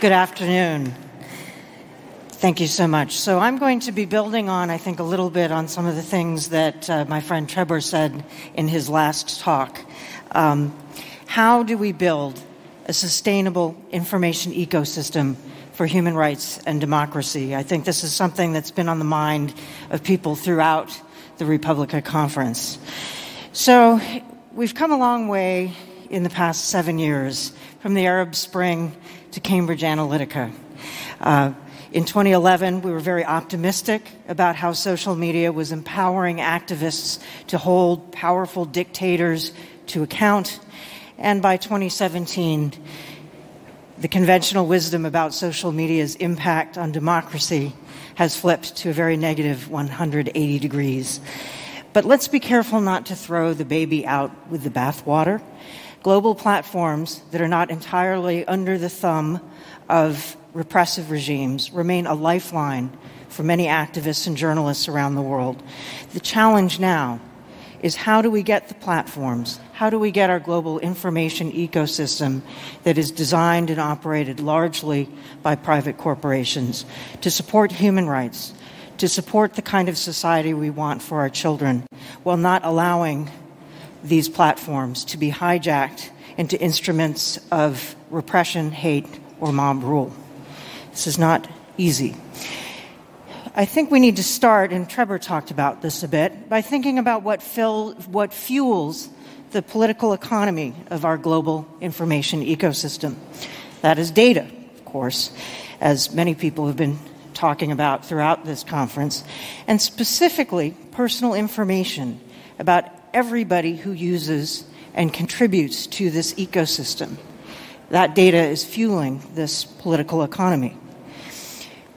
Good afternoon. Thank you so much. So, I'm going to be building on, I think, a little bit on some of the things that uh, my friend Trebor said in his last talk. Um, how do we build a sustainable information ecosystem for human rights and democracy? I think this is something that's been on the mind of people throughout the re:publica Conference. So, we've come a long way in the past seven years from the Arab Spring to Cambridge Analytica. Uh, in 2011, we were very optimistic about how social media was empowering activists to hold powerful dictators to account. And by 2017, the conventional wisdom about social media's impact on democracy has flipped to a very negative 180 degrees. But let's be careful not to throw the baby out with the bathwater. Global platforms that are not entirely under the thumb of repressive regimes remain a lifeline for many activists and journalists around the world. The challenge now is how do we get the platforms? How do we get our global information ecosystem that is designed and operated largely by private corporations to support human rights, to support the kind of society we want for our children, while not allowing these platforms to be hijacked into instruments of repression, hate, or mob rule? This is not easy. I think we need to start, and Trebor talked about this a bit, by thinking about what, fill, what fuels the political economy of our global information ecosystem. That is data, of course, as many people have been talking about throughout this conference, and specifically personal information about everybody who uses and contributes to this ecosystem. That data is fueling this political economy.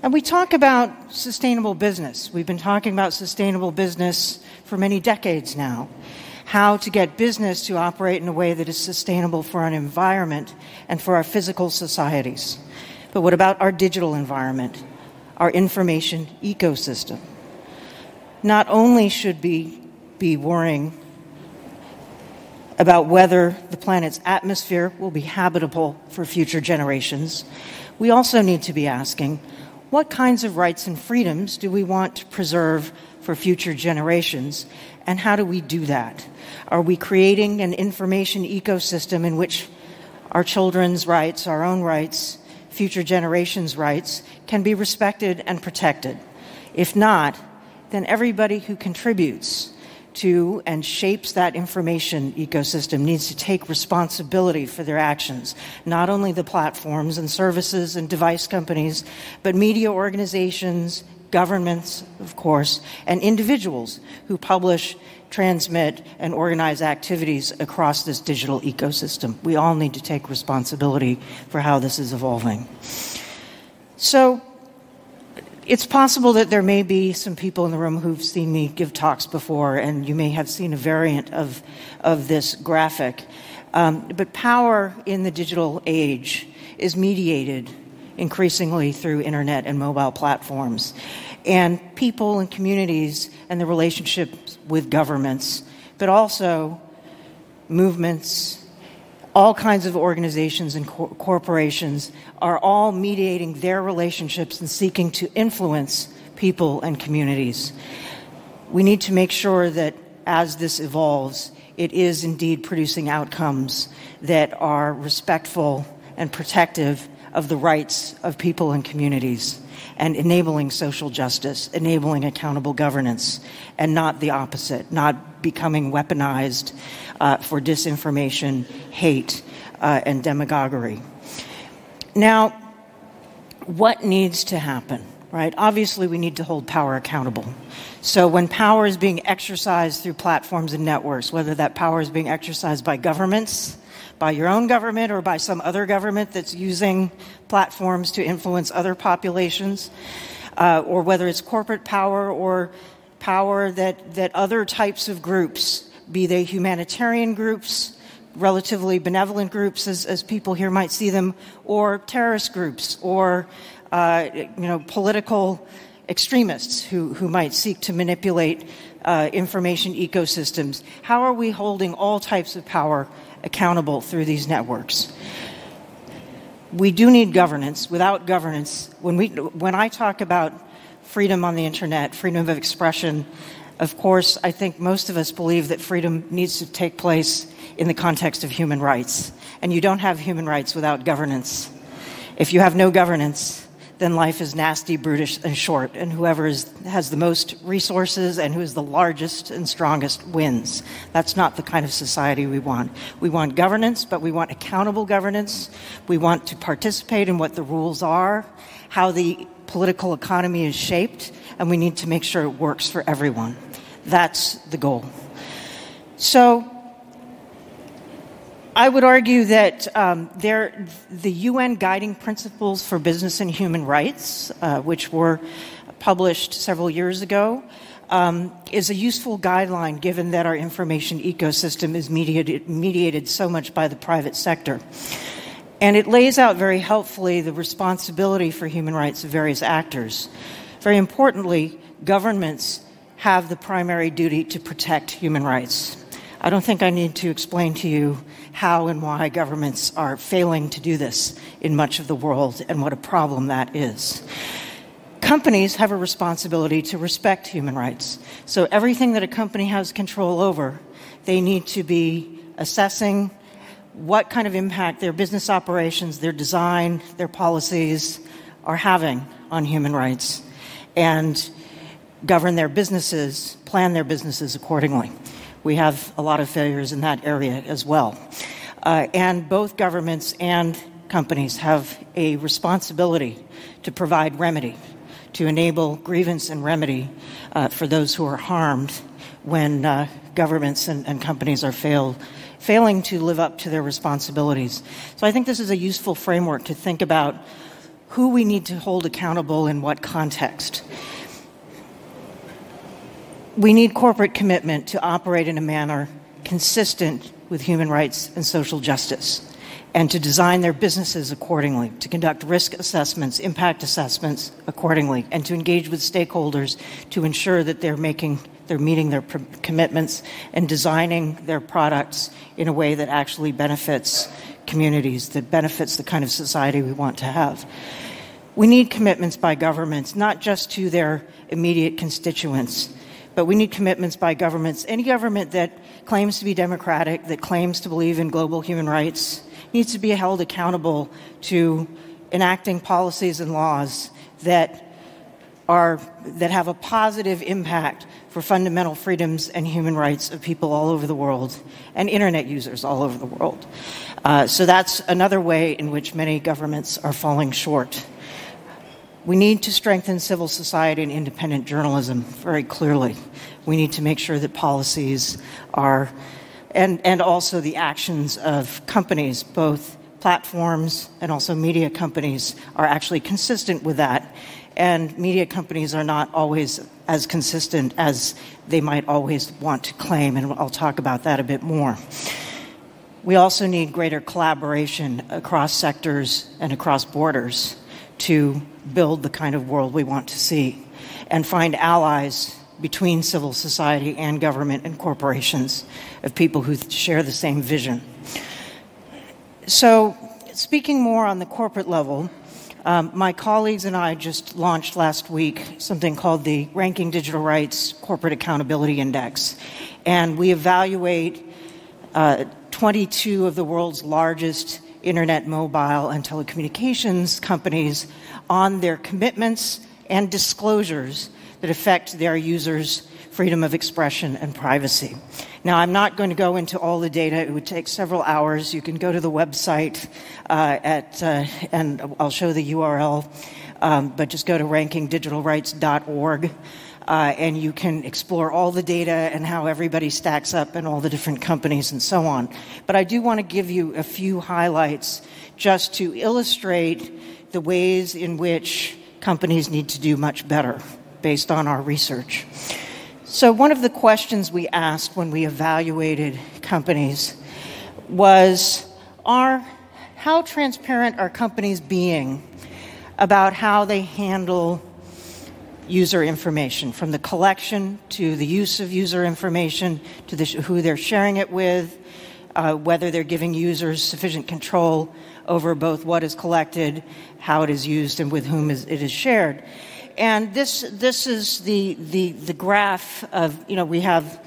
And we talk about sustainable business. We've been talking about sustainable business for many decades now. How to get business to operate in a way that is sustainable for our environment and for our physical societies. But what about our digital environment, our information ecosystem? Not only should we be worrying about whether the planet's atmosphere will be habitable for future generations, we also need to be asking what kinds of rights and freedoms do we want to preserve for future generations, and how do we do that? Are we creating an information ecosystem in which our children's rights, our own rights, future generations' rights can be respected and protected? If not, then everybody who contributes to and shapes that information ecosystem needs to take responsibility for their actions. Not only the platforms and services and device companies, but media organizations, governments, of course, and individuals who publish, transmit, and organize activities across this digital ecosystem. We all need to take responsibility for how this is evolving. So, it's possible that there may be some people in the room who've seen me give talks before, and you may have seen a variant of, of this graphic. Um, but power in the digital age is mediated increasingly through internet and mobile platforms. And people and communities and the relationships with governments, but also movements, all kinds of organizations and cor- corporations are all mediating their relationships and seeking to influence people and communities. We need to make sure that as this evolves, it is indeed producing outcomes that are respectful and protective of the rights of people and communities and enabling social justice, enabling accountable governance, and not the opposite, not becoming weaponized uh, for disinformation, hate, uh, and demagoguery. Now, what needs to happen? Right? Obviously, we need to hold power accountable. So, when power is being exercised through platforms and networks, whether that power is being exercised by governments, by your own government, or by some other government that's using platforms to influence other populations, uh, or whether it's corporate power or power that, that other types of groups be they humanitarian groups, relatively benevolent groups, as, as people here might see them, or terrorist groups, or uh, you know, political extremists who, who might seek to manipulate uh, information ecosystems. How are we holding all types of power accountable through these networks? we do need governance. Without governance, when, we, when I talk about freedom on the internet, freedom of expression, of course, I think most of us believe that freedom needs to take place in the context of human rights. And you don't have human rights without governance. If you have no governance, then life is nasty, brutish, and short. And whoever is, has the most resources and who is the largest and strongest wins. That's not the kind of society we want. We want governance, but we want accountable governance. We want to participate in what the rules are, how the political economy is shaped, and we need to make sure it works for everyone. That's the goal. So, I would argue that um, there, the UN guiding principles for business and human rights, uh, which were published several years ago, um, is a useful guideline given that our information ecosystem is mediated, mediated so much by the private sector. And it lays out very helpfully the responsibility for human rights of various actors. Very importantly, governments have the primary duty to protect human rights. I don't think I need to explain to you how and why governments are failing to do this in much of the world and what a problem that is. Companies have a responsibility to respect human rights. So everything that a company has control over, they need to be assessing what kind of impact their business operations, their design, their policies are having on human rights and govern their businesses, plan their businesses accordingly we have a lot of failures in that area as well. Uh, and both governments and companies have a responsibility to provide remedy, to enable grievance and remedy uh, for those who are harmed when uh, governments and, and, companies are fail, failing to live up to their responsibilities. So I think this is a useful framework to think about who we need to hold accountable in what context we need corporate commitment to operate in a manner consistent with human rights and social justice and to design their businesses accordingly, to conduct risk assessments, impact assessments accordingly, and to engage with stakeholders to ensure that they're making they're meeting their pr- commitments and designing their products in a way that actually benefits communities, that benefits the kind of society we want to have. We need commitments by governments, not just to their immediate constituents, but we need commitments by governments. Any government that claims to be democratic, that claims to believe in global human rights, needs to be held accountable to enacting policies and laws that are that have a positive impact for fundamental freedoms and human rights of people all over the world and internet users all over the world. Uh, so that's another way in which many governments are falling short. We need to strengthen civil society and independent journalism very clearly. We need to make sure that policies are, and, and also the actions of companies, both platforms and also media companies, are actually consistent with that. And media companies are not always as consistent as they might always want to claim, and I'll talk about that a bit more. We also need greater collaboration across sectors and across borders to build the kind of world we want to see and find allies between civil society and government and corporations of people who share the same vision. So, speaking more on the corporate level, um, my colleagues and I just launched last week something called the Ranking Digital Rights Corporate Accountability Index. And we evaluate uh, 22 of the world's largest internet, mobile, and telecommunications companies on their commitments and disclosures that affect their users' freedom of expression and privacy. Now, I'm not going to go into all the data. It would take several hours. You can go to the website uh, at, uh, and I'll show the URL, um, but just go to rankingdigitalrights.org. Uh, and you can explore all the data and how everybody stacks up and all the different companies and so on. But I do want to give you a few highlights just to illustrate the ways in which companies need to do much better based on our research. So, one of the questions we asked when we evaluated companies was are, how transparent are companies being about how they handle user information, from the collection to the use of user information to the, who they're sharing it with, uh, whether they're giving users sufficient control over both what is collected, how it is used, and with whom it is shared. And this, this is the, the, the graph of, you know, we have,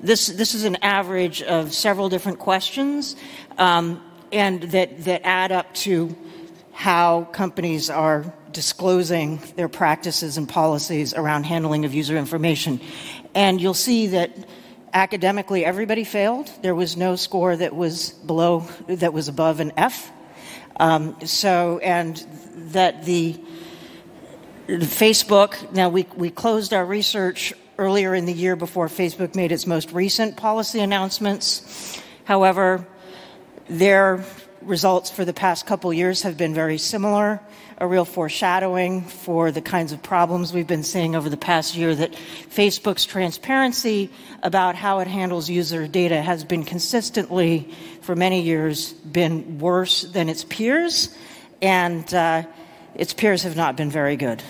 this, this is an average of several different questions, um, and that, that add up to how companies are disclosing their practices and policies around handling of user information. And you'll see that academically everybody failed. There was no score that was below, that was above an F. Um, so, and that the, the Facebook, now we, we closed our research earlier in the year before Facebook made its most recent policy announcements. However, their results for the past couple years have been very similar, a real foreshadowing for the kinds of problems we've been seeing over the past year that Facebook's transparency about how it handles user data has been consistently, for many years, been worse than its peers, and uh, its peers have not been very good.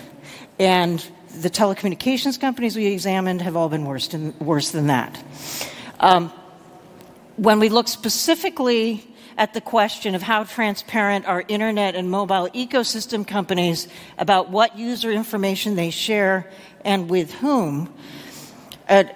And the telecommunications companies we examined have all been worse than, worse than that. Um, when we look specifically at the question of how transparent are internet and mobile ecosystem companies about what user information they share and with whom. A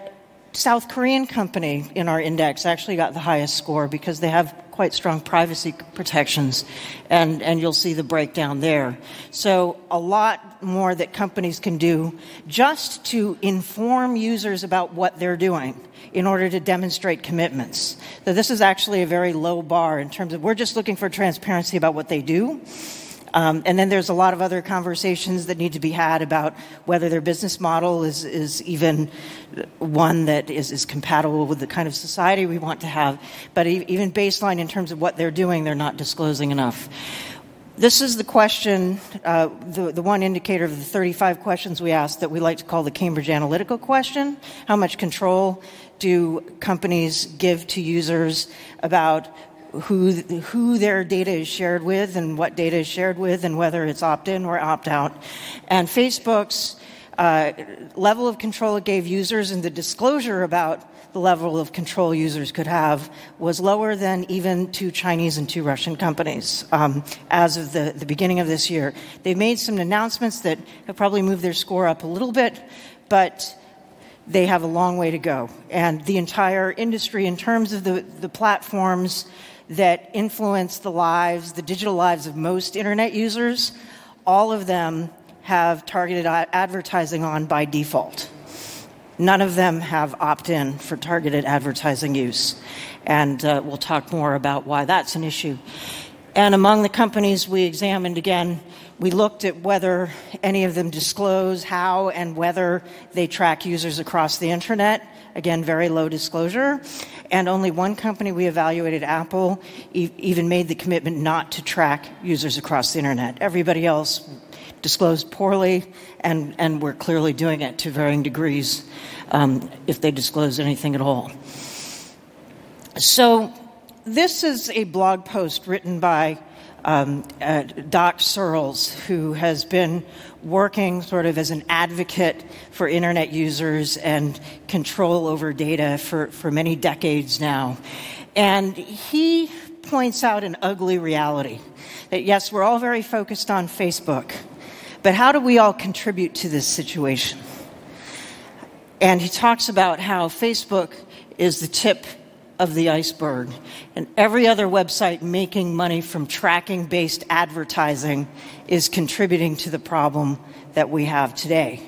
South Korean company in our index actually got the highest score because they have quite strong privacy protections, and, and you'll see the breakdown there. So, a lot more that companies can do just to inform users about what they're doing in order to demonstrate commitments. So, this is actually a very low bar in terms of we're just looking for transparency about what they do. Um, and then there's a lot of other conversations that need to be had about whether their business model is, is even one that is, is compatible with the kind of society we want to have. But even baseline in terms of what they're doing, they're not disclosing enough. This is the question, uh, the, the one indicator of the 35 questions we asked that we like to call the Cambridge Analytica question. How much control do companies give to users about who, who their data is shared with and what data is shared with and whether it's opt in or opt out. And Facebook's uh, level of control it gave users and the disclosure about the level of control users could have was lower than even two Chinese and two Russian companies um, as of the, the beginning of this year. They've made some announcements that have probably moved their score up a little bit, but they have a long way to go. And the entire industry, in terms of the, the platforms that influence the lives, the digital lives of most internet users, all of them have targeted advertising on by default. None of them have opt in for targeted advertising use. And uh, we'll talk more about why that's an issue. And among the companies we examined again, we looked at whether any of them disclose how and whether they track users across the internet. Again, very low disclosure. And only one company we evaluated, Apple, e- even made the commitment not to track users across the internet. Everybody else disclosed poorly, and, and we're clearly doing it to varying degrees um, if they disclose anything at all. So, this is a blog post written by um, uh, Doc Searls, who has been working sort of as an advocate for internet users and control over data for, for many decades now. And he points out an ugly reality that yes, we're all very focused on Facebook, but how do we all contribute to this situation? And he talks about how Facebook is the tip of the iceberg. And every other website making money from tracking based advertising is contributing to the problem that we have today.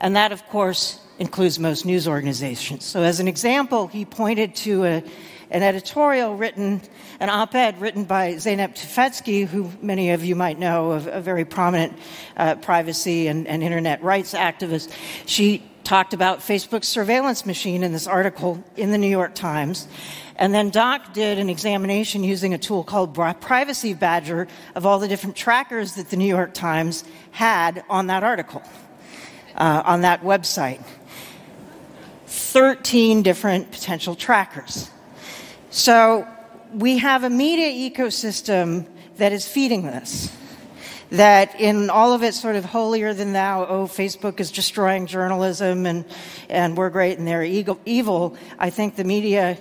And that, of course, includes most news organizations. So, as an example, he pointed to a, an editorial written, an op ed written by Zeynep Tufekci, who many of you might know, a, a very prominent uh, privacy and, and internet rights activist. She talked about Facebook's surveillance machine in this article in the New York Times. And then Doc did an examination using a tool called Privacy Badger of all the different trackers that the New York Times had on that article, uh, on that website. 13 different potential trackers. So we have a media ecosystem that is feeding this that in all of its sort of holier than thou, oh, Facebook is destroying journalism and, and we're great and they're evil, I think the media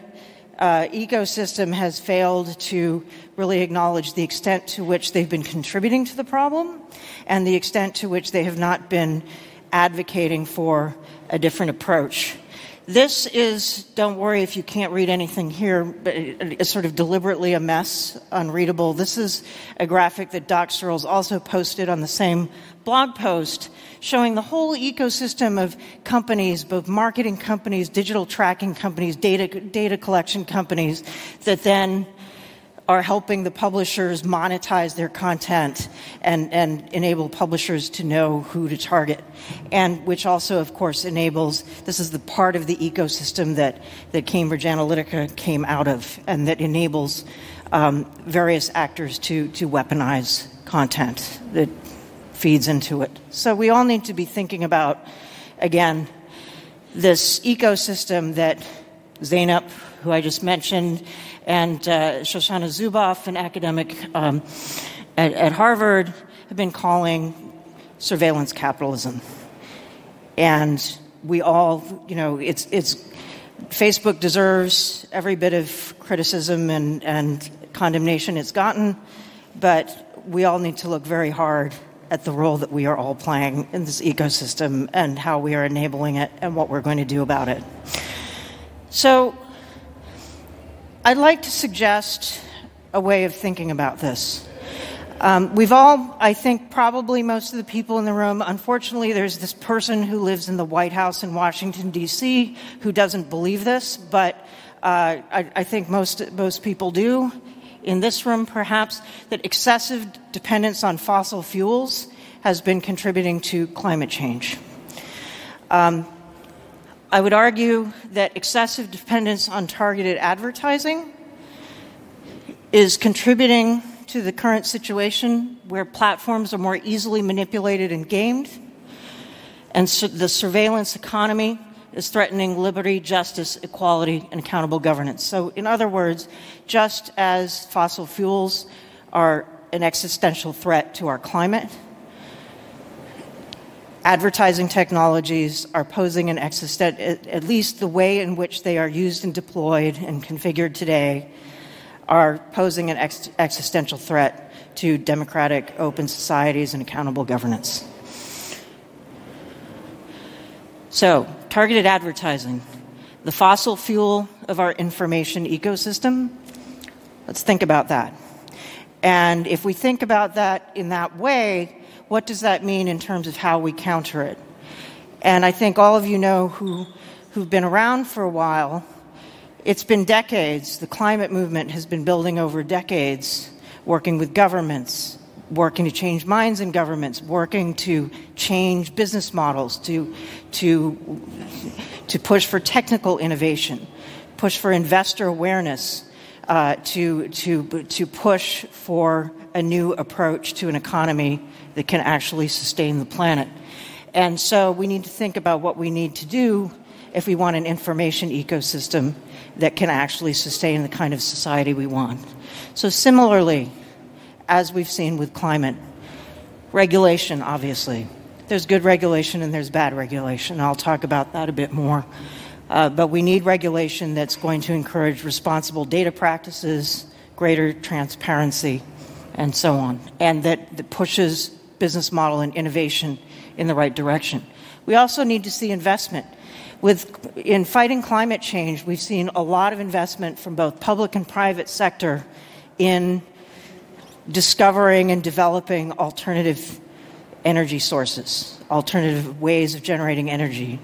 uh, ecosystem has failed to really acknowledge the extent to which they've been contributing to the problem and the extent to which they have not been advocating for a different approach. This is, don't worry if you can't read anything here, but it's sort of deliberately a mess, unreadable. This is a graphic that Doc Searls also posted on the same blog post showing the whole ecosystem of companies, both marketing companies, digital tracking companies, data, data collection companies, that then are helping the publishers monetize their content and, and enable publishers to know who to target. And which also, of course, enables this is the part of the ecosystem that, that Cambridge Analytica came out of and that enables um, various actors to, to weaponize content that feeds into it. So we all need to be thinking about, again, this ecosystem that Zeynep, who I just mentioned, and uh, Shoshana Zuboff, an academic um, at, at Harvard, have been calling surveillance capitalism. And we all, you know, it's, it's Facebook deserves every bit of criticism and, and condemnation it's gotten, but we all need to look very hard at the role that we are all playing in this ecosystem and how we are enabling it and what we're going to do about it. So, I'd like to suggest a way of thinking about this. Um, we've all, I think, probably most of the people in the room, unfortunately, there's this person who lives in the White House in Washington, D.C., who doesn't believe this, but uh, I, I think most, most people do in this room, perhaps, that excessive dependence on fossil fuels has been contributing to climate change. Um, I would argue that excessive dependence on targeted advertising is contributing to the current situation where platforms are more easily manipulated and gamed, and the surveillance economy is threatening liberty, justice, equality, and accountable governance. So, in other words, just as fossil fuels are an existential threat to our climate, advertising technologies are posing an existent, at least the way in which they are used and deployed and configured today, are posing an ex- existential threat to democratic, open societies and accountable governance. So, targeted advertising, the fossil fuel of our information ecosystem. Let's think about that. And if we think about that in that way, what does that mean in terms of how we counter it? And I think all of you know who, who've been around for a while, it's been decades. The climate movement has been building over decades, working with governments, working to change minds in governments, working to change business models, to, to, to push for technical innovation, push for investor awareness, uh, to, to, to push for a new approach to an economy that can actually sustain the planet. And so we need to think about what we need to do if we want an information ecosystem that can actually sustain the kind of society we want. So, similarly, as we've seen with climate. Regulation, obviously. There's good regulation and there's bad regulation. I'll talk about that a bit more. Uh, but we need regulation that's going to encourage responsible data practices, greater transparency, and so on, and that, that pushes business model and innovation in the right direction. We also need to see investment. With, in fighting climate change, we've seen a lot of investment from both public and private sector in discovering and developing alternative energy sources, alternative ways of generating energy.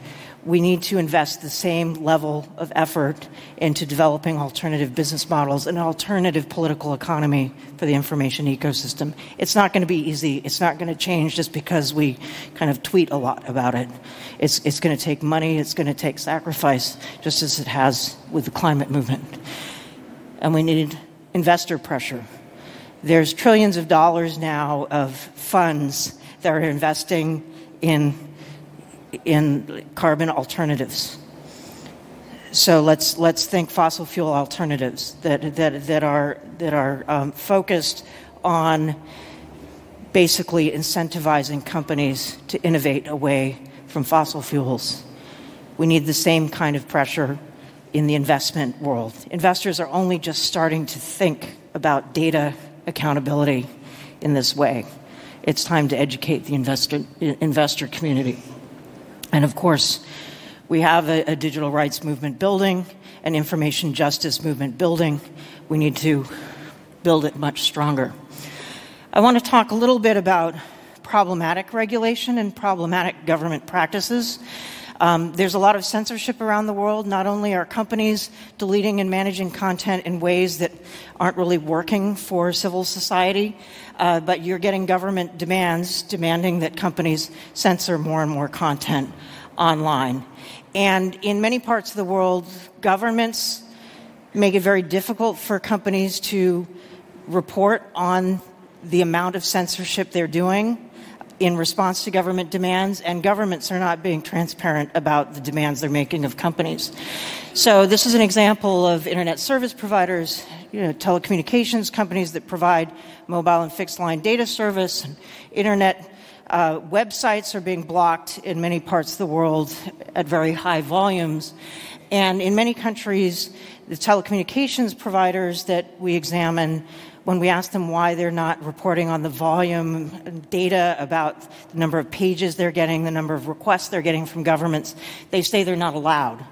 We need to invest the same level of effort into developing alternative business models and an alternative political economy for the information ecosystem. It's not going to be easy. It's not going to change just because we kind of tweet a lot about it. It's, it's going to take money, it's going to take sacrifice, just as it has with the climate movement. And we need investor pressure there's trillions of dollars now of funds that are investing in, in carbon alternatives. So let's, let's think fossil fuel alternatives that, that, that are, that are um, focused on basically incentivizing companies to innovate away from fossil fuels. We need the same kind of pressure in the investment world. Investors are only just starting to think about data accountability in this way. It's time to educate the investor, investor community. And of course, we have a, a digital rights movement building, an information justice movement building. We need to build it much stronger. I want to talk a little bit about problematic regulation and problematic government practices. Um, there's a lot of censorship around the world. Not only are companies deleting and managing content in ways that aren't really working for civil society, uh, but you're getting government demands demanding that companies censor more and more content online. And in many parts of the world, governments make it very difficult for companies to report on the amount of censorship they're doing in response to government demands, and governments are not being transparent about the demands they're making of companies. So, this is an example of internet service providers, you know, telecommunications companies that provide mobile and fixed line data service, internet uh, websites are being blocked in many parts of the world at very high volumes. And in many countries, the telecommunications providers that we examine when we ask them why they're not reporting on the volume data about the number of pages they're getting, the number of requests they're getting from governments, they say they're not allowed.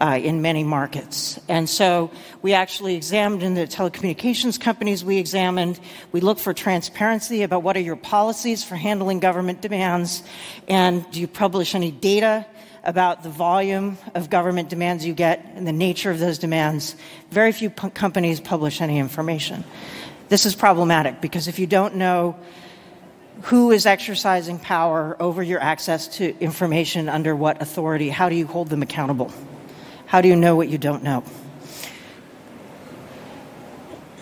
Uh, in many markets. And so we actually examined in the telecommunications companies we examined, we looked for transparency about what are your policies for handling government demands, and do you publish any data about the volume of government demands you get and the nature of those demands. Very few p- companies publish any information. This is problematic because if you don't know who is exercising power over your access to information under what authority, how do you hold them accountable? How do you know what you don't know?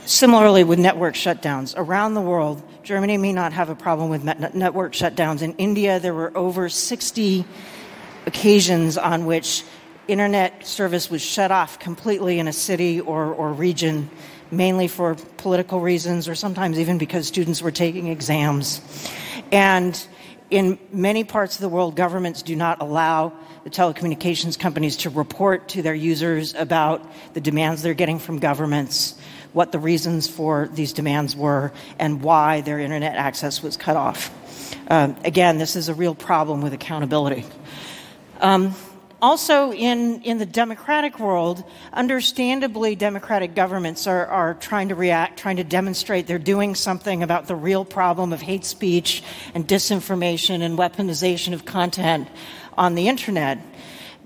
Similarly, with network shutdowns around the world, Germany may not have a problem with network shutdowns. In India, there were over 60 occasions on which internet service was shut off completely in a city or, or region mainly for political reasons or sometimes even because students were taking exams. And in many parts of the world, governments do not allow the telecommunications companies to report to their users about the demands they're getting from governments, what the reasons for these demands were, and why their internet access was cut off. Um, again, this is a real problem with accountability. Um, also, in, in the democratic world, understandably, democratic governments are, are trying to react, trying to demonstrate they're doing something about the real problem of hate speech and disinformation and weaponization of content on the internet.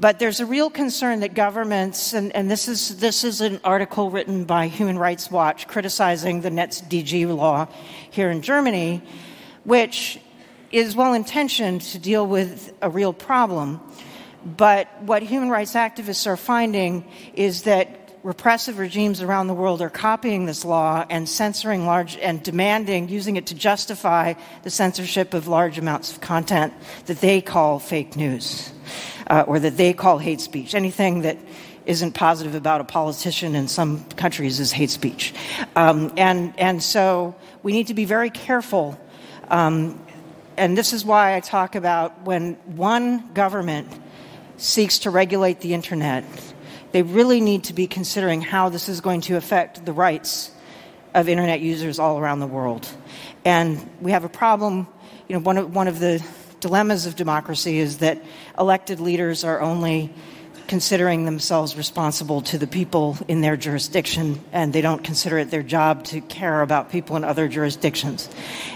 But there's a real concern that governments, and, and this, is, this is an article written by Human Rights Watch criticizing the NetzDG law here in Germany, which is well intentioned to deal with a real problem but what human rights activists are finding is that repressive regimes around the world are copying this law and censoring large and demanding, using it to justify the censorship of large amounts of content that they call fake news uh, or that they call hate speech. Anything that isn't positive about a politician in some countries is hate speech. Um, and, and so we need to be very careful. Um, and this is why I talk about when one government seeks to regulate the internet, they really need to be considering how this is going to affect the rights of internet users all around the world. And we have a problem, you know, one of, one of the dilemmas of democracy is that elected leaders are only considering themselves responsible to the people in their jurisdiction, and they don't consider it their job to care about people in other jurisdictions.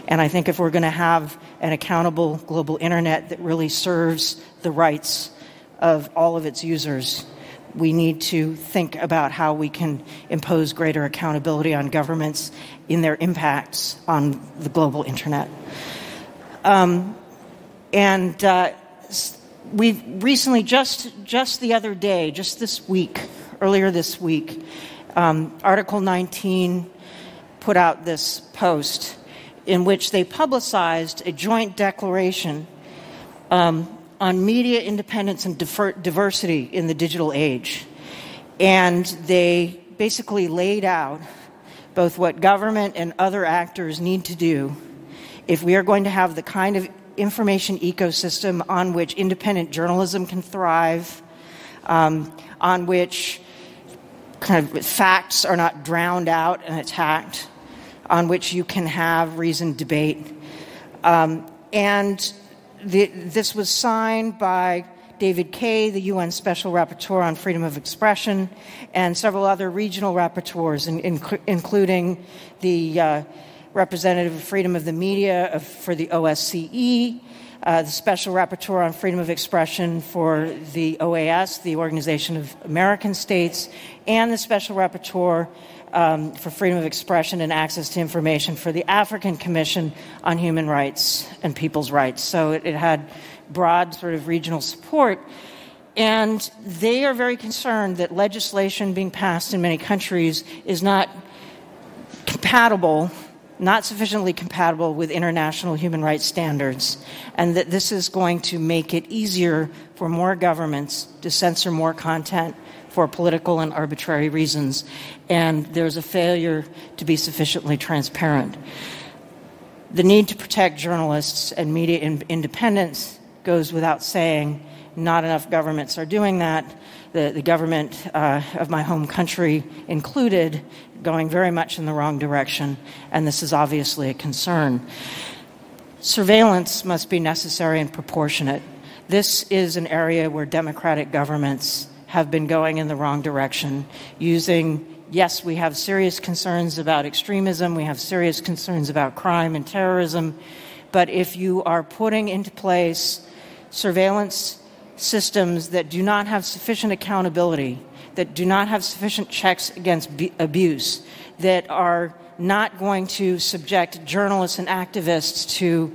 And I think if we're going to have an accountable global internet that really serves the rights of all of its users. We need to think about how we can impose greater accountability on governments in their impacts on the global internet. Um, and uh, we recently, just just the other day, just this week, earlier this week, um, Article 19 put out this post in which they publicized a joint declaration um, on media independence and diversity in the digital age. And they basically laid out both what government and other actors need to do if we are going to have the kind of information ecosystem on which independent journalism can thrive, um, on which kind of facts are not drowned out and attacked, on which you can have reasoned debate. Um, and the, this was signed by David Kaye, the UN Special Rapporteur on Freedom of Expression, and several other regional rapporteurs, in, in, including the uh, representative of freedom of the media of, for the OSCE, uh, the Special Rapporteur on Freedom of Expression for the OAS, the Organization of American States, and the Special Rapporteur um, for Freedom of Expression and Access to Information for the African Commission on Human Rights and People's Rights. So it, it had broad sort of regional support. And they are very concerned that legislation being passed in many countries is not compatible not sufficiently compatible with international human rights standards, and that this is going to make it easier for more governments to censor more content for political and arbitrary reasons, and there's a failure to be sufficiently transparent. The need to protect journalists and media independence goes without saying. Not enough governments are doing that. The, the government uh, of my home country included going very much in the wrong direction, and this is obviously a concern. Surveillance must be necessary and proportionate. This is an area where democratic governments have been going in the wrong direction, using yes, we have serious concerns about extremism, we have serious concerns about crime and terrorism, but if you are putting into place surveillance systems that do not have sufficient accountability, that do not have sufficient checks against abuse, that are not going to subject journalists and activists to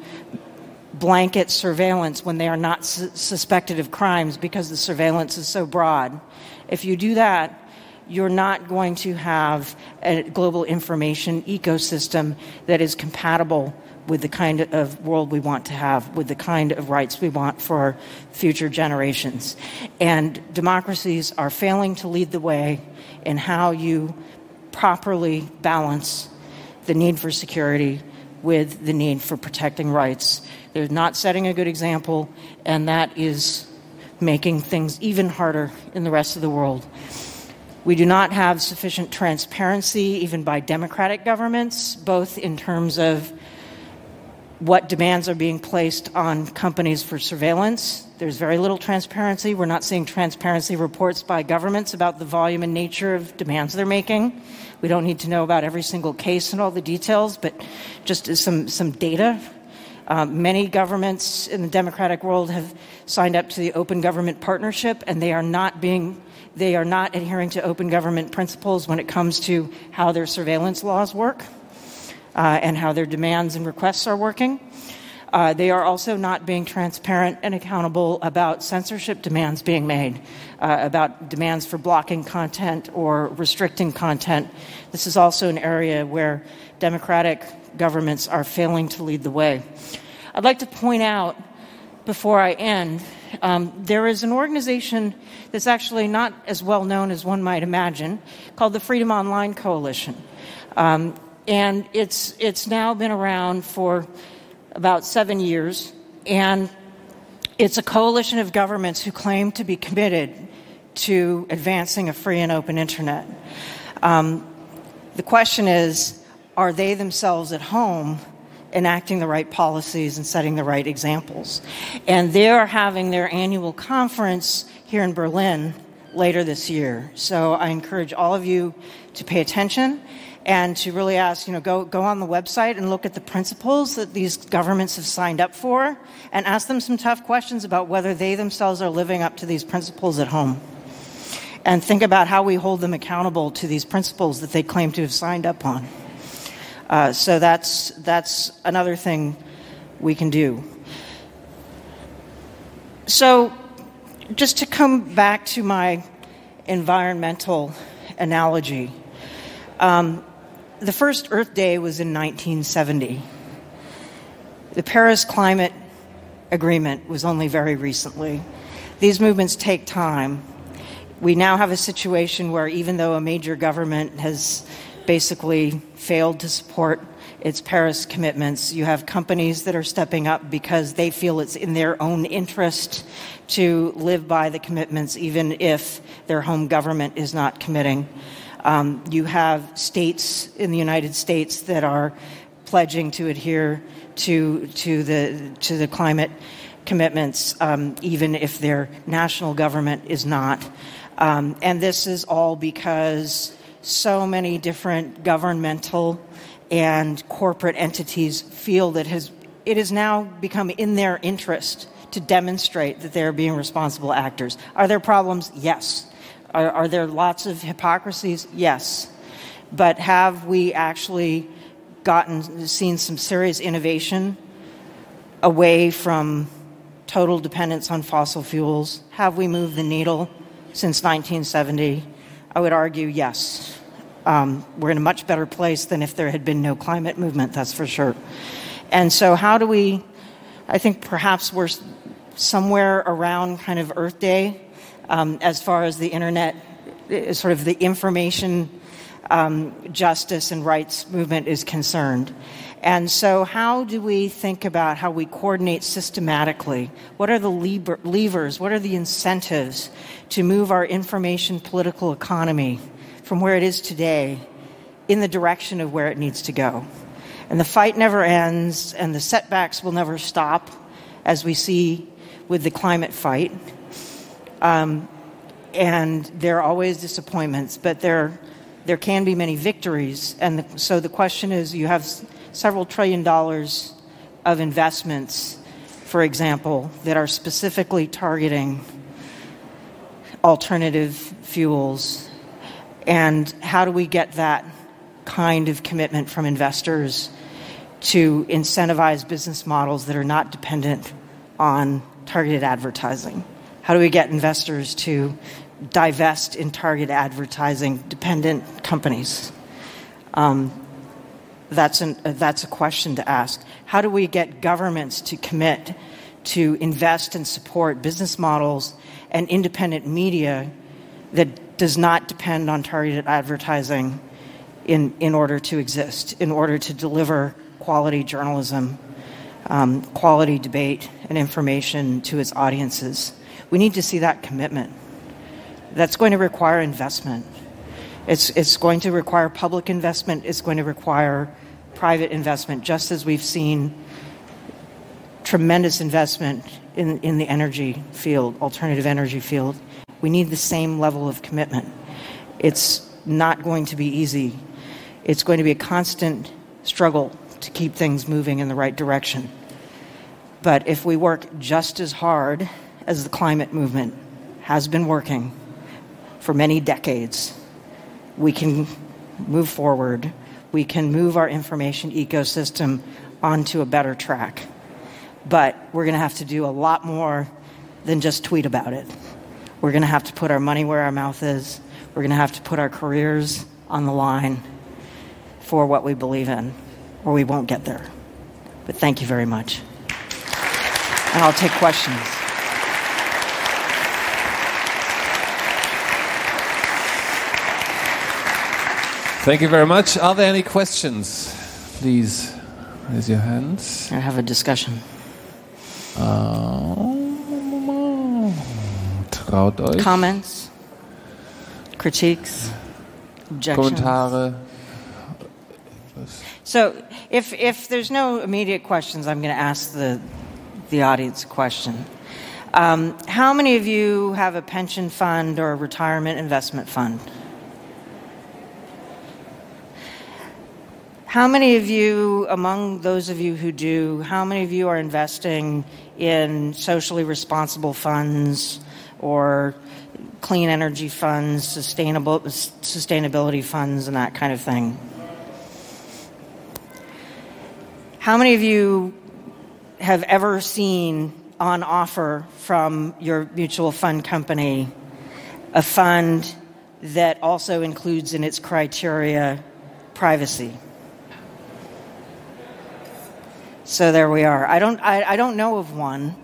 blanket surveillance when they are not su- suspected of crimes because the surveillance is so broad. If you do that, you're not going to have a global information ecosystem that is compatible with the kind of world we want to have, with the kind of rights we want for future generations. And democracies are failing to lead the way in how you properly balance the need for security with the need for protecting rights. They're not setting a good example, and that is making things even harder in the rest of the world. We do not have sufficient transparency, even by democratic governments, both in terms of what demands are being placed on companies for surveillance. There's very little transparency. We're not seeing transparency reports by governments about the volume and nature of demands they're making. We don't need to know about every single case and all the details, but just some, some data. Um, many governments in the democratic world have signed up to the Open Government Partnership, and they are not being they are not adhering to open government principles when it comes to how their surveillance laws work uh, and how their demands and requests are working. Uh, they are also not being transparent and accountable about censorship demands being made, uh, about demands for blocking content or restricting content. This is also an area where democratic governments are failing to lead the way. I'd like to point out before I end um, there is an organization that's actually not as well known as one might imagine called the Freedom Online Coalition. Um, and it's, it's now been around for about seven years, and it's a coalition of governments who claim to be committed to advancing a free and open internet. Um, the question is are they themselves at home enacting the right policies and setting the right examples? And they're having their annual conference here in Berlin later this year. So I encourage all of you to pay attention and to really ask, you know, go, go on the website and look at the principles that these governments have signed up for and ask them some tough questions about whether they themselves are living up to these principles at home. And think about how we hold them accountable to these principles that they claim to have signed up on. Uh, so that's, that's another thing we can do. So, just to come back to my environmental analogy, um, the first Earth Day was in 1970. The Paris Climate Agreement was only very recently. These movements take time. We now have a situation where, even though a major government has basically failed to support its Paris commitments. You have companies that are stepping up because they feel it's in their own interest to live by the commitments, even if their home government is not committing. Um, you have states in the United States that are pledging to adhere to, to, the, to the climate commitments, um, even if their national government is not. Um, and this is all because so many different governmental and corporate entities feel that has, it has now become in their interest to demonstrate that they're being responsible actors. Are there problems? Yes. Are, are there lots of hypocrisies? Yes. But have we actually gotten seen some serious innovation away from total dependence on fossil fuels? Have we moved the needle since 1970? I would argue yes. Um, we're in a much better place than if there had been no climate movement, that's for sure. And so, how do we? I think perhaps we're somewhere around kind of Earth Day um, as far as the internet, uh, sort of the information um, justice and rights movement is concerned. And so, how do we think about how we coordinate systematically? What are the levers? What are the incentives to move our information political economy from where it is today in the direction of where it needs to go. And the fight never ends, and the setbacks will never stop, as we see with the climate fight. Um, and there are always disappointments, but there, there can be many victories. And the, so the question is you have several trillion dollars of investments, for example, that are specifically targeting alternative fuels and how do we get that kind of commitment from investors to incentivize business models that are not dependent on targeted advertising? How do we get investors to divest in target advertising dependent companies? Um, that's, an, uh, that's a question to ask. How do we get governments to commit to invest and support business models and independent media that does not depend on targeted advertising in, in order to exist, in order to deliver quality journalism, um, quality debate, and information to its audiences. We need to see that commitment. That's going to require investment. It's, it's going to require public investment, it's going to require private investment, just as we've seen tremendous investment in, in the energy field, alternative energy field. We need the same level of commitment. It's not going to be easy. It's going to be a constant struggle to keep things moving in the right direction. But if we work just as hard as the climate movement has been working for many decades, we can move forward. We can move our information ecosystem onto a better track. But we're going to have to do a lot more than just tweet about it. We're going to have to put our money where our mouth is. We're going to have to put our careers on the line for what we believe in, or we won't get there. But thank you very much. And I'll take questions. Thank you very much. Are there any questions? Please raise your hands. I have a discussion. Uh, Traut euch. Comments, critiques, objections. Kommentare. So, if if there's no immediate questions, I'm going to ask the the audience question. Um, how many of you have a pension fund or a retirement investment fund? How many of you, among those of you who do, how many of you are investing in socially responsible funds or clean energy funds, sustainable sustainability funds, and that kind of thing. How many of you have ever seen on offer from your mutual fund company a fund that also includes in its criteria privacy? So there we are. I don't, I, I don't know of one.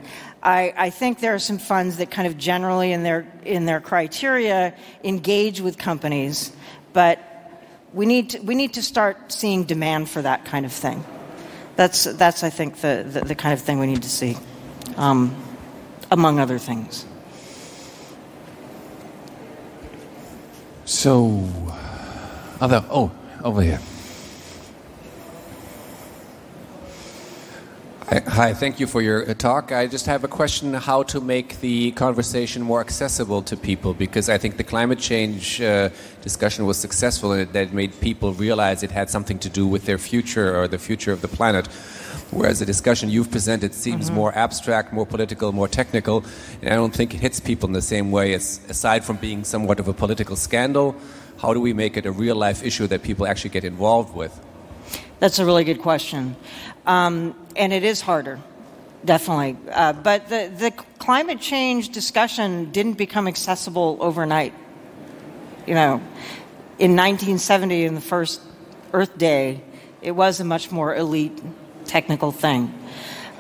I, I, think there are some funds that kind of generally in their in their criteria engage with companies, but we need to, we need to start seeing demand for that kind of thing. That's that's I think the the, the kind of thing we need to see, um, among other things. So, other oh over here. Hi, thank you for your uh, talk. I just have a question how to make the conversation more accessible to people because I think the climate change uh, discussion was successful and that made people realize it had something to do with their future or the future of the planet. Whereas the discussion you've presented seems mm-hmm. more abstract, more political, more technical, and I don't think it hits people in the same way as aside from being somewhat of a political scandal. How do we make it a real life issue that people actually get involved with? That's a really good question. Um, and it is harder, definitely. Uh, but the, the climate change discussion didn't become accessible overnight. You know, in 1970, in the first Earth Day, it was a much more elite technical thing.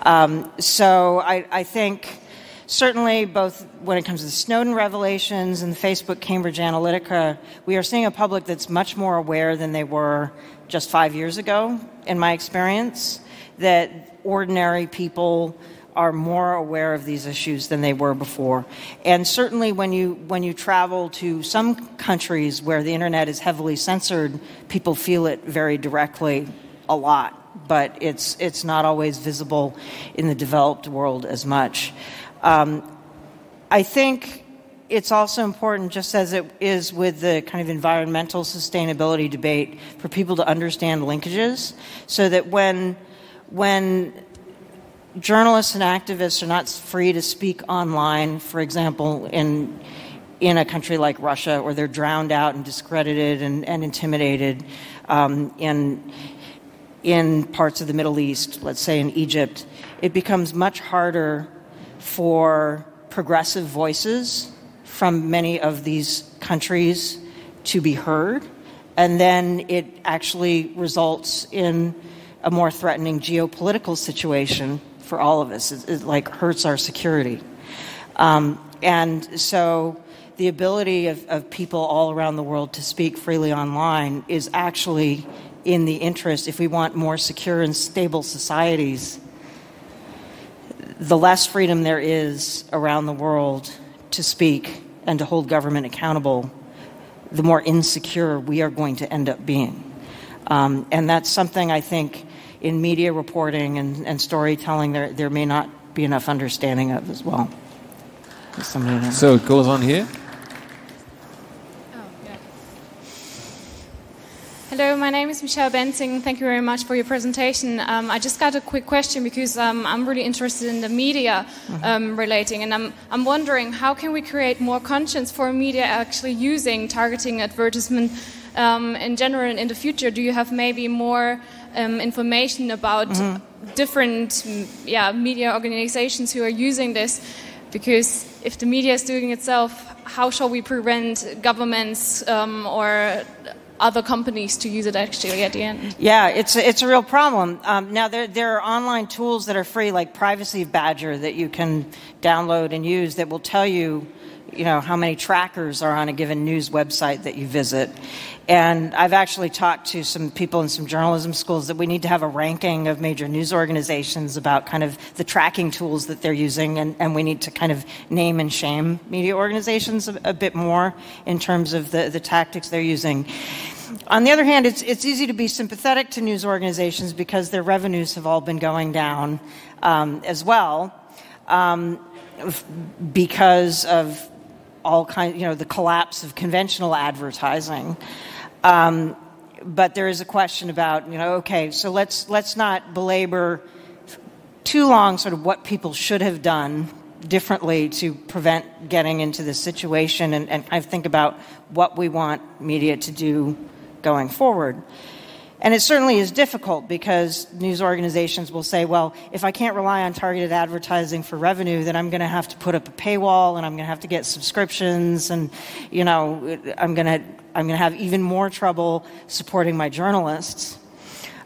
Um, so I, I think certainly both when it comes to the Snowden revelations and the Facebook Cambridge Analytica, we are seeing a public that's much more aware than they were just five years ago, in my experience, that ordinary people are more aware of these issues than they were before. And certainly when you when you travel to some countries where the internet is heavily censored, people feel it very directly a lot, but it's it's not always visible in the developed world as much. Um, I think it's also important, just as it is with the kind of environmental sustainability debate, for people to understand linkages so that when, when journalists and activists are not free to speak online, for example, in, in a country like Russia, or they're drowned out and discredited and, and intimidated um, in, in parts of the Middle East, let's say in Egypt, it becomes much harder for progressive voices from many of these countries to be heard, and then it actually results in a more threatening geopolitical situation for all of us. It, it like hurts our security, um, and so the ability of, of people all around the world to speak freely online is actually in the interest if we want more secure and stable societies the less freedom there is around the world to speak and to hold government accountable, the more insecure we are going to end up being. Um, and that's something I think in media reporting and, and storytelling there, there may not be enough understanding of as well. So it goes on here. Hello, my name is Michelle Bensing. Thank you very much for your presentation. Um, I just got a quick question because um, I'm really interested in the media mm-hmm. um, relating, and I'm, I'm wondering how can we create more conscience for media actually using targeting advertisement um, in general in the future? Do you have maybe more um, information about mm-hmm. different yeah, media organizations who are using this? Because if the media is doing itself, how shall we prevent governments um, or other companies to use it actually at the end. Yeah, it's a, it's a real problem. Um, now there there are online tools that are free, like Privacy Badger, that you can download and use that will tell you, you know, how many trackers are on a given news website that you visit. And I've actually talked to some people in some journalism schools that we need to have a ranking of major news organizations about kind of the tracking tools that they're using, and, and we need to kind of name and shame media organizations a, a bit more in terms of the, the tactics they're using. On the other hand, it's, it's easy to be sympathetic to news organizations because their revenues have all been going down um, as well um, because of all kinds, you know, the collapse of conventional advertising. Um, but there is a question about, you know, okay, so let's let's not belabor too long sort of what people should have done differently to prevent getting into this situation and, and of think about what we want media to do going forward. And it certainly is difficult because news organizations will say, well, if I can't rely on targeted advertising for revenue, then I'm going to have to put up a paywall and I'm going to have to get subscriptions and, you know, I'm going to, I'm going to have even more trouble supporting my journalists.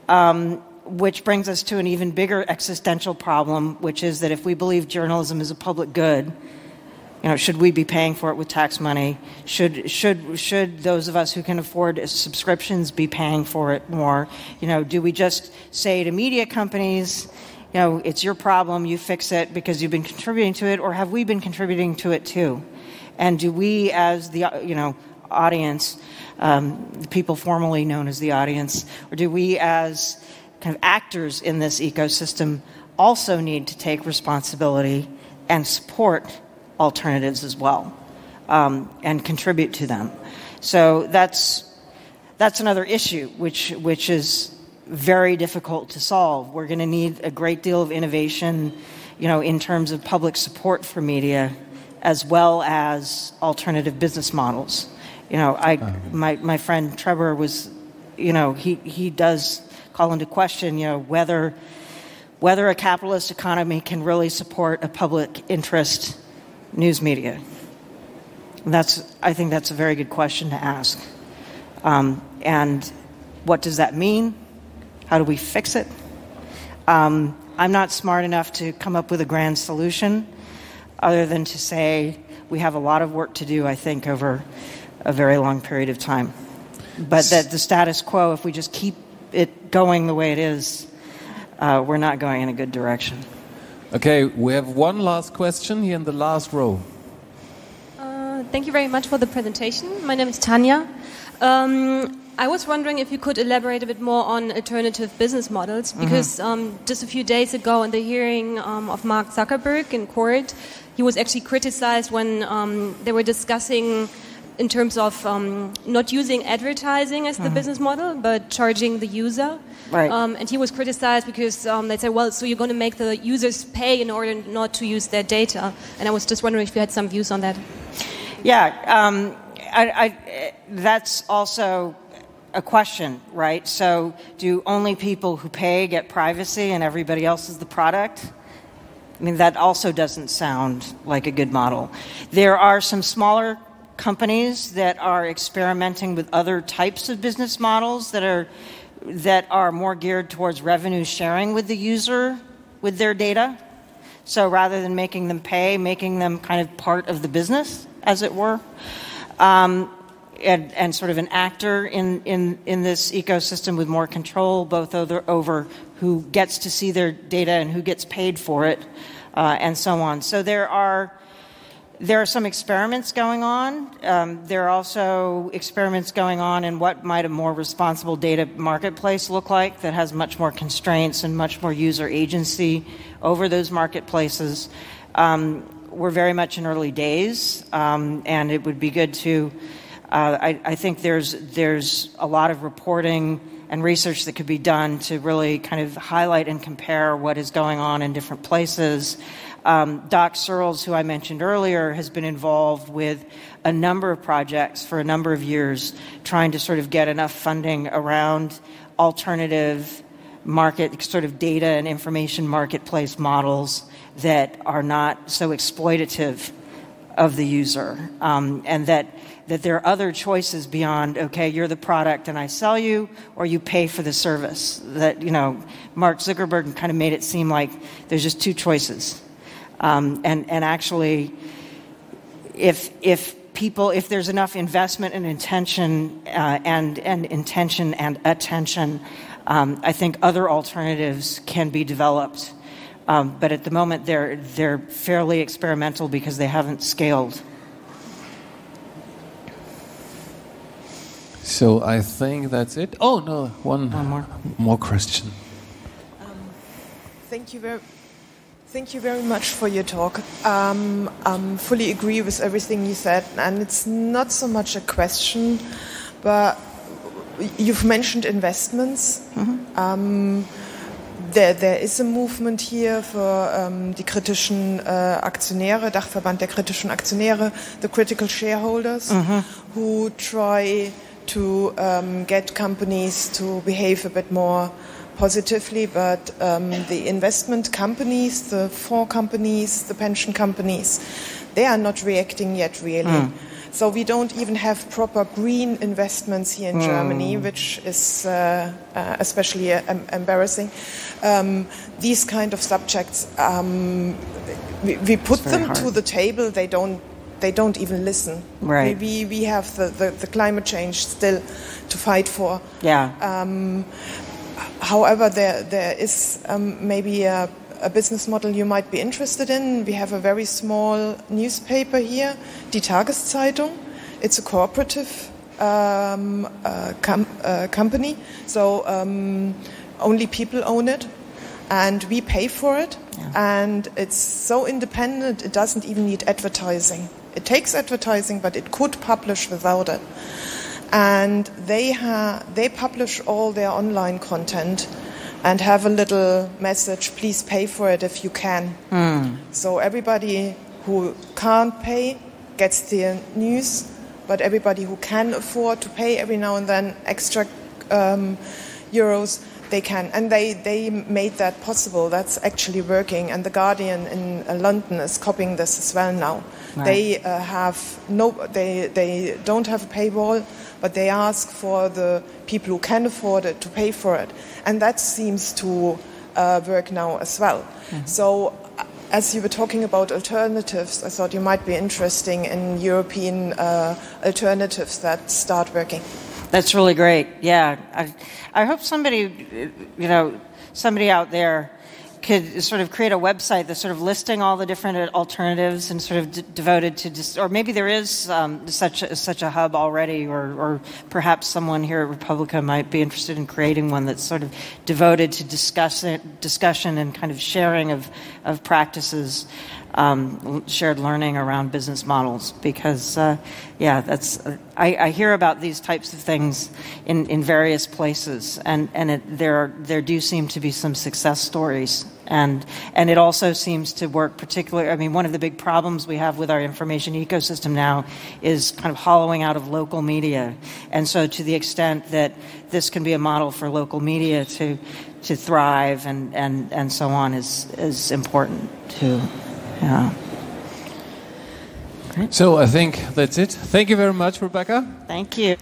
Um, which brings us to an even bigger existential problem, which is that if we believe journalism is a public good, You know, should we be paying for it with tax money? Should should should those of us who can afford subscriptions be paying for it more? You know, do we just say to media companies, you know, it's your problem, you fix it because you've been contributing to it, or have we been contributing to it too? And do we, as the you know audience, um, the people formerly known as the audience, or do we, as kind of actors in this ecosystem, also need to take responsibility and support alternatives as well um, and contribute to them. So that's that's another issue, which which is very difficult to solve. We're going to need a great deal of innovation, you know, in terms of public support for media, as well as alternative business models. You know, I my my friend Trebor was, you know, he he does call into question, you know, whether whether a capitalist economy can really support a public interest news media? that's, I think that's a very good question to ask. Um, and what does that mean? How do we fix it? Um, I'm not smart enough to come up with a grand solution other than to say we have a lot of work to do, I think, over a very long period of time. But that the status quo, if we just keep it going the way it is, uh, we're not going in a good direction. Okay, we have one last question here in the last row. Uh, thank you very much for the presentation. My name is Tanya. Um, I was wondering if you could elaborate a bit more on alternative business models, mm-hmm. because mm -hmm. um, just a few days ago in the hearing um, of Mark Zuckerberg in court, he was actually criticized when um, they were discussing in terms of um, not using advertising as the mm-hmm. business model, but charging the user. Right. Um, and he was criticized because um, they said, well, so you're going to make the users pay in order not to use their data. And I was just wondering if you had some views on that. Yeah, um, I, I, that's also a question, right? So, do only people who pay get privacy and everybody else is the product? I mean, that also doesn't sound like a good model. There are some smaller companies that are experimenting with other types of business models that are that are more geared towards revenue sharing with the user with their data. So rather than making them pay, making them kind of part of the business, as it were, um, and, and, sort of an actor in, in, in this ecosystem with more control, both over, over who gets to see their data and who gets paid for it, uh, and so on. So there are there are some experiments going on. Um, there are also experiments going on in what might a more responsible data marketplace look like that has much more constraints and much more user agency over those marketplaces. Um, we're very much in early days, um, and it would be good to. Uh, I, I, think there's there's a lot of reporting and research that could be done to really kind of highlight and compare what is going on in different places. Um, Doc Searls, who I mentioned earlier, has been involved with a number of projects for a number of years, trying to sort of get enough funding around alternative market, sort of data and information marketplace models that are not so exploitative of the user, um, and that that there are other choices beyond okay you're the product and i sell you or you pay for the service. That you know mark zuckerberg kind of made it seem like there's just two choices um, and, and actually, if, if people, if there's enough investment and intention uh, and, and intention and attention, um, I think other alternatives can be developed. Um, but at the moment, they're, they're fairly experimental because they haven't scaled. So I think that's it. Oh no, one, one more. more question. Um, thank you very Thank you very much for your talk. Um, I fully agree with everything you said, and it's not so much a question, but you've mentioned investments. Mm-hmm. Um, there, there is a movement here for um, die kritischen uh, Aktionäre, Dachverband der kritischen Aktionäre, the critical shareholders, mm-hmm. who try to um, get companies to behave a bit more positively, but um, the investment companies, the four companies, the pension companies, they are not reacting yet really. Mm. So we don't even have proper green investments here in mm. Germany, which is uh, uh, especially uh, embarrassing. Um, these kind of subjects, um, we, we, put them hard. to the table. They don't they don't even listen. Right. We, we have the, the, the climate change still to fight for. Yeah. Um, however, there, there is um, maybe a, a business model you might be interested in. We have a very small newspaper here, Die Tageszeitung. It's a cooperative um, uh, com- uh, company, so um, only people own it, and we pay for it. And it's so independent, it doesn't even need advertising. It takes advertising, but it could publish without it. And they, ha- they publish all their online content and have a little message please pay for it if you can. So everybody who can't pay gets the news, but everybody who can afford to pay every now and then extra um, euros, they can. And they, they made that possible. That's actually working. And The Guardian in uh, London is copying this as well now. Right. They uh, have no, they, they don't have a paywall, but they ask for the people who can afford it to pay for it. And that seems to uh, work now as well. So, uh, as you were talking about alternatives, I thought you might be interesting in European uh, alternatives that start working. That's really great. Yeah, I, I hope somebody, you know, somebody out there could sort of create a website that's sort of listing all the different alternatives and sort of d- devoted to, or maybe there is um, such a, such a hub already, or, or perhaps someone here at re:publica might be interested in creating one that's sort of devoted to discuss discussion and kind of sharing of of practices um, shared learning around business models because, uh, yeah, that's uh, I, I hear about these types of things in, in various places, and and it, there there do seem to be some success stories, and and it also seems to work particularly. I mean, one of the big problems we have with our information ecosystem now is kind of hollowing out of local media, and so to the extent that this can be a model for local media to to thrive and, and, and so on is is important too. Yeah. So I think that's it. Thank you very much, Rebecca. Thank you.